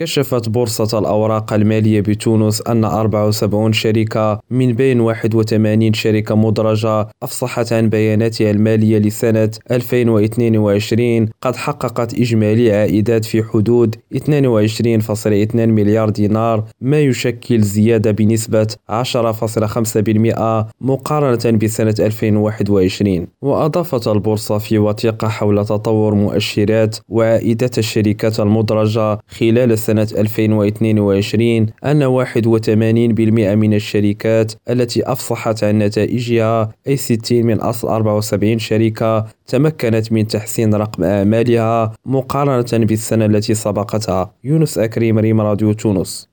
كشفت بورصة الأوراق المالية بتونس أن 74 شركة من بين 81 شركة مدرجة أفصحت عن بياناتها المالية لسنة 2022 قد حققت إجمالي عائدات في حدود 22.2 مليار دينار ما يشكل زيادة بنسبة 10.5% مقارنة بسنة 2021 وأضافت البورصة في وثيقة حول تطور مؤشرات وعائدات الشركات المدرجة خلال سنة 2022 أن 81% من الشركات التي أفصحت عن نتائجها أي 60 من أصل 74 شركة تمكنت من تحسين رقم أعمالها مقارنة بالسنة التي سبقتها. يونس أكريم ريم راديو تونس.